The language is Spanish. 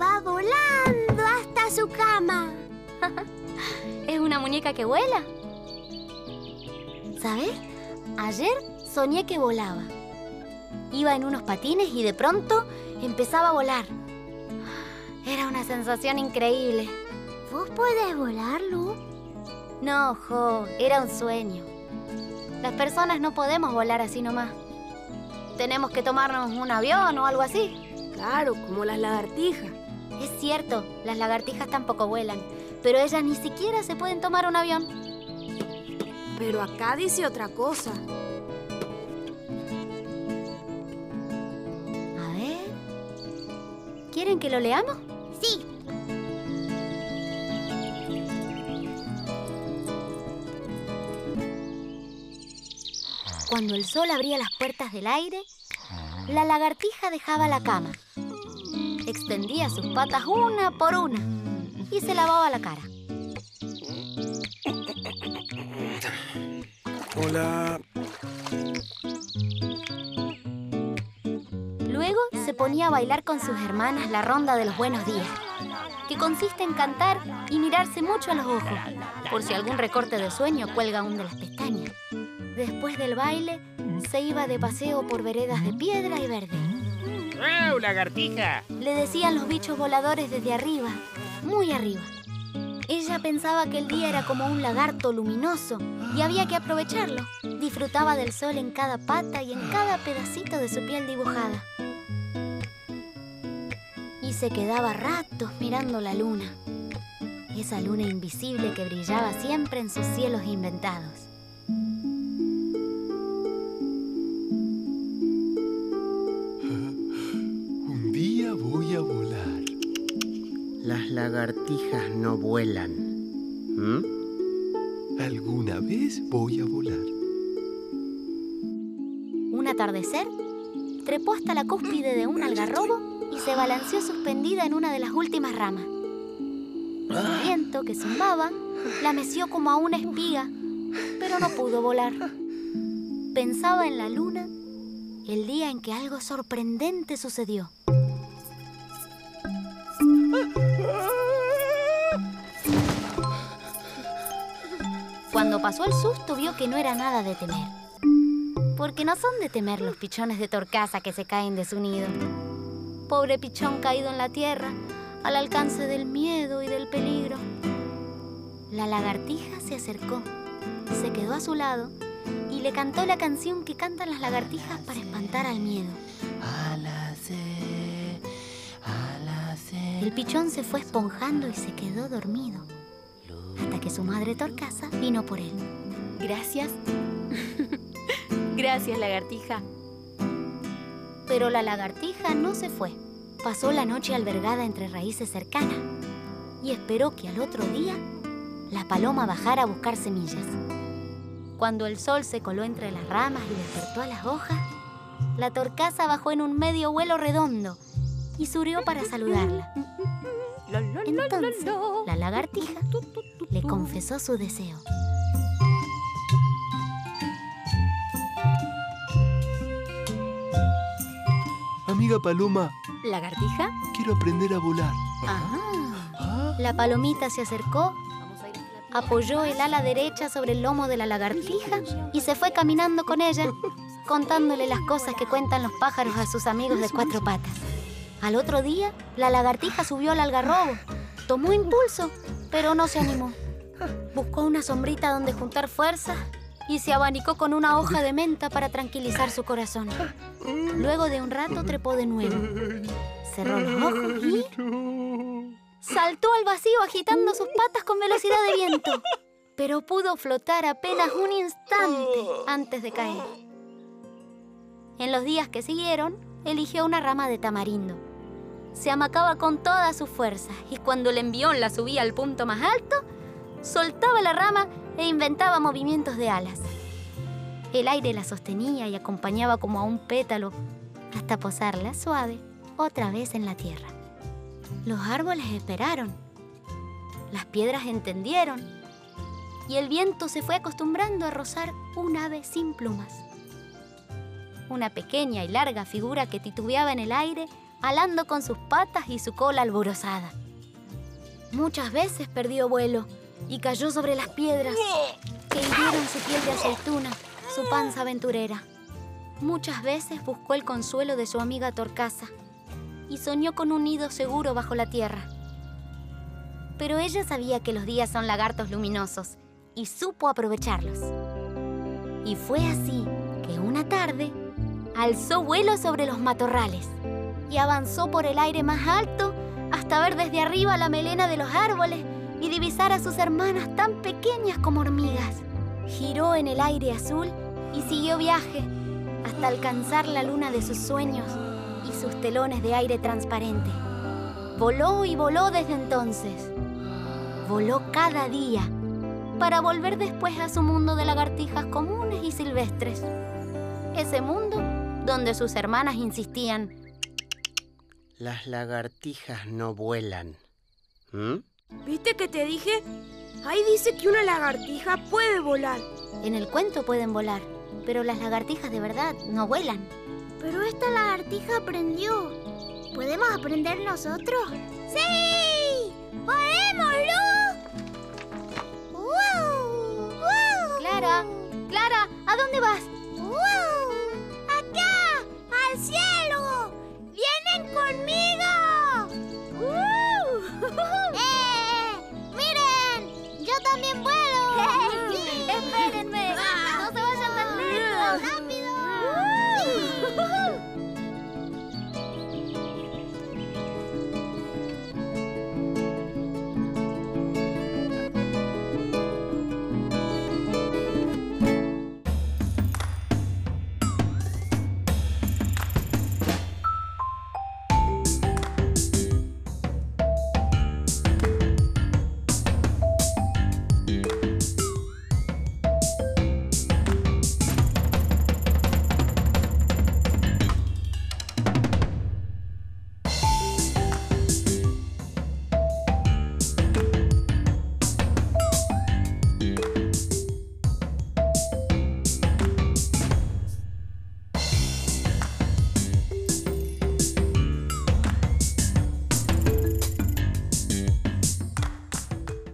va volando hasta su cama. ¿Es una muñeca que vuela? ¿Sabes? Ayer soñé que volaba. Iba en unos patines y de pronto empezaba a volar. Era una sensación increíble. ¿Vos podés volar, Lu? No, Jo, era un sueño. Las personas no podemos volar así nomás. Tenemos que tomarnos un avión o algo así. Claro, como las lagartijas. Es cierto, las lagartijas tampoco vuelan, pero ellas ni siquiera se pueden tomar un avión. Pero acá dice otra cosa. A ver. ¿Quieren que lo leamos? Sí. Cuando el sol abría las puertas del aire, la lagartija dejaba la cama. Extendía sus patas una por una y se lavaba la cara. Hola. Luego se ponía a bailar con sus hermanas la ronda de los buenos días, que consiste en cantar y mirarse mucho a los ojos, por si algún recorte de sueño cuelga aún de las pestañas. Después del baile, se iba de paseo por veredas de piedra y verde. ¡Wow, lagartija! Le decían los bichos voladores desde arriba, muy arriba. Ella pensaba que el día era como un lagarto luminoso y había que aprovecharlo. Disfrutaba del sol en cada pata y en cada pedacito de su piel dibujada. Y se quedaba ratos mirando la luna. Esa luna invisible que brillaba siempre en sus cielos inventados. Las lagartijas no vuelan. ¿Mm? Alguna vez voy a volar. Un atardecer, trepó hasta la cúspide de un algarrobo y se balanceó suspendida en una de las últimas ramas. El viento que zumbaba la meció como a una espiga, pero no pudo volar. Pensaba en la luna el día en que algo sorprendente sucedió. Pasó el susto vio que no era nada de temer. Porque no son de temer los pichones de torcaza que se caen de su nido. Pobre pichón caído en la tierra, al alcance del miedo y del peligro. La lagartija se acercó, se quedó a su lado y le cantó la canción que cantan las lagartijas para espantar al miedo. El pichón se fue esponjando y se quedó dormido. Hasta que su madre Torcaza vino por él. Gracias. Gracias, lagartija. Pero la lagartija no se fue. Pasó la noche albergada entre raíces cercanas y esperó que al otro día la paloma bajara a buscar semillas. Cuando el sol se coló entre las ramas y despertó a las hojas, la torcaza bajó en un medio vuelo redondo y subió para saludarla. Entonces, la lagartija le confesó su deseo. Amiga Paloma, ¿Lagartija? quiero aprender a volar. Ah. La palomita se acercó, apoyó el ala derecha sobre el lomo de la lagartija y se fue caminando con ella, contándole las cosas que cuentan los pájaros a sus amigos de cuatro patas. Al otro día, la lagartija subió al algarrobo, tomó impulso, pero no se animó. Buscó una sombrita donde juntar fuerzas y se abanicó con una hoja de menta para tranquilizar su corazón. Luego de un rato trepó de nuevo. Cerró los ojos y saltó al vacío agitando sus patas con velocidad de viento. Pero pudo flotar apenas un instante antes de caer. En los días que siguieron, eligió una rama de tamarindo. Se amacaba con todas sus fuerzas y cuando el envión la subía al punto más alto, soltaba la rama e inventaba movimientos de alas. El aire la sostenía y acompañaba como a un pétalo hasta posarla suave otra vez en la tierra. Los árboles esperaron, las piedras entendieron y el viento se fue acostumbrando a rozar un ave sin plumas. Una pequeña y larga figura que titubeaba en el aire alando con sus patas y su cola alborozada. Muchas veces perdió vuelo y cayó sobre las piedras que hirieron su piel de aceituna, su panza aventurera. Muchas veces buscó el consuelo de su amiga Torcasa y soñó con un nido seguro bajo la tierra. Pero ella sabía que los días son lagartos luminosos y supo aprovecharlos. Y fue así que una tarde alzó vuelo sobre los matorrales y avanzó por el aire más alto hasta ver desde arriba la melena de los árboles y divisar a sus hermanas tan pequeñas como hormigas. Giró en el aire azul y siguió viaje hasta alcanzar la luna de sus sueños y sus telones de aire transparente. Voló y voló desde entonces. Voló cada día para volver después a su mundo de lagartijas comunes y silvestres. Ese mundo donde sus hermanas insistían, Las lagartijas no vuelan. ¿Mm? ¿Viste que te dije? Ahí dice que una lagartija puede volar. en el cuento pueden volar, pero las lagartijas de verdad no vuelan. Pero esta lagartija aprendió. ¿Podemos aprender nosotros? ¡Sí! ¡Podemos, Lu! ¡Wow! ¡Wow! Clara, Clara, ¿a dónde vas?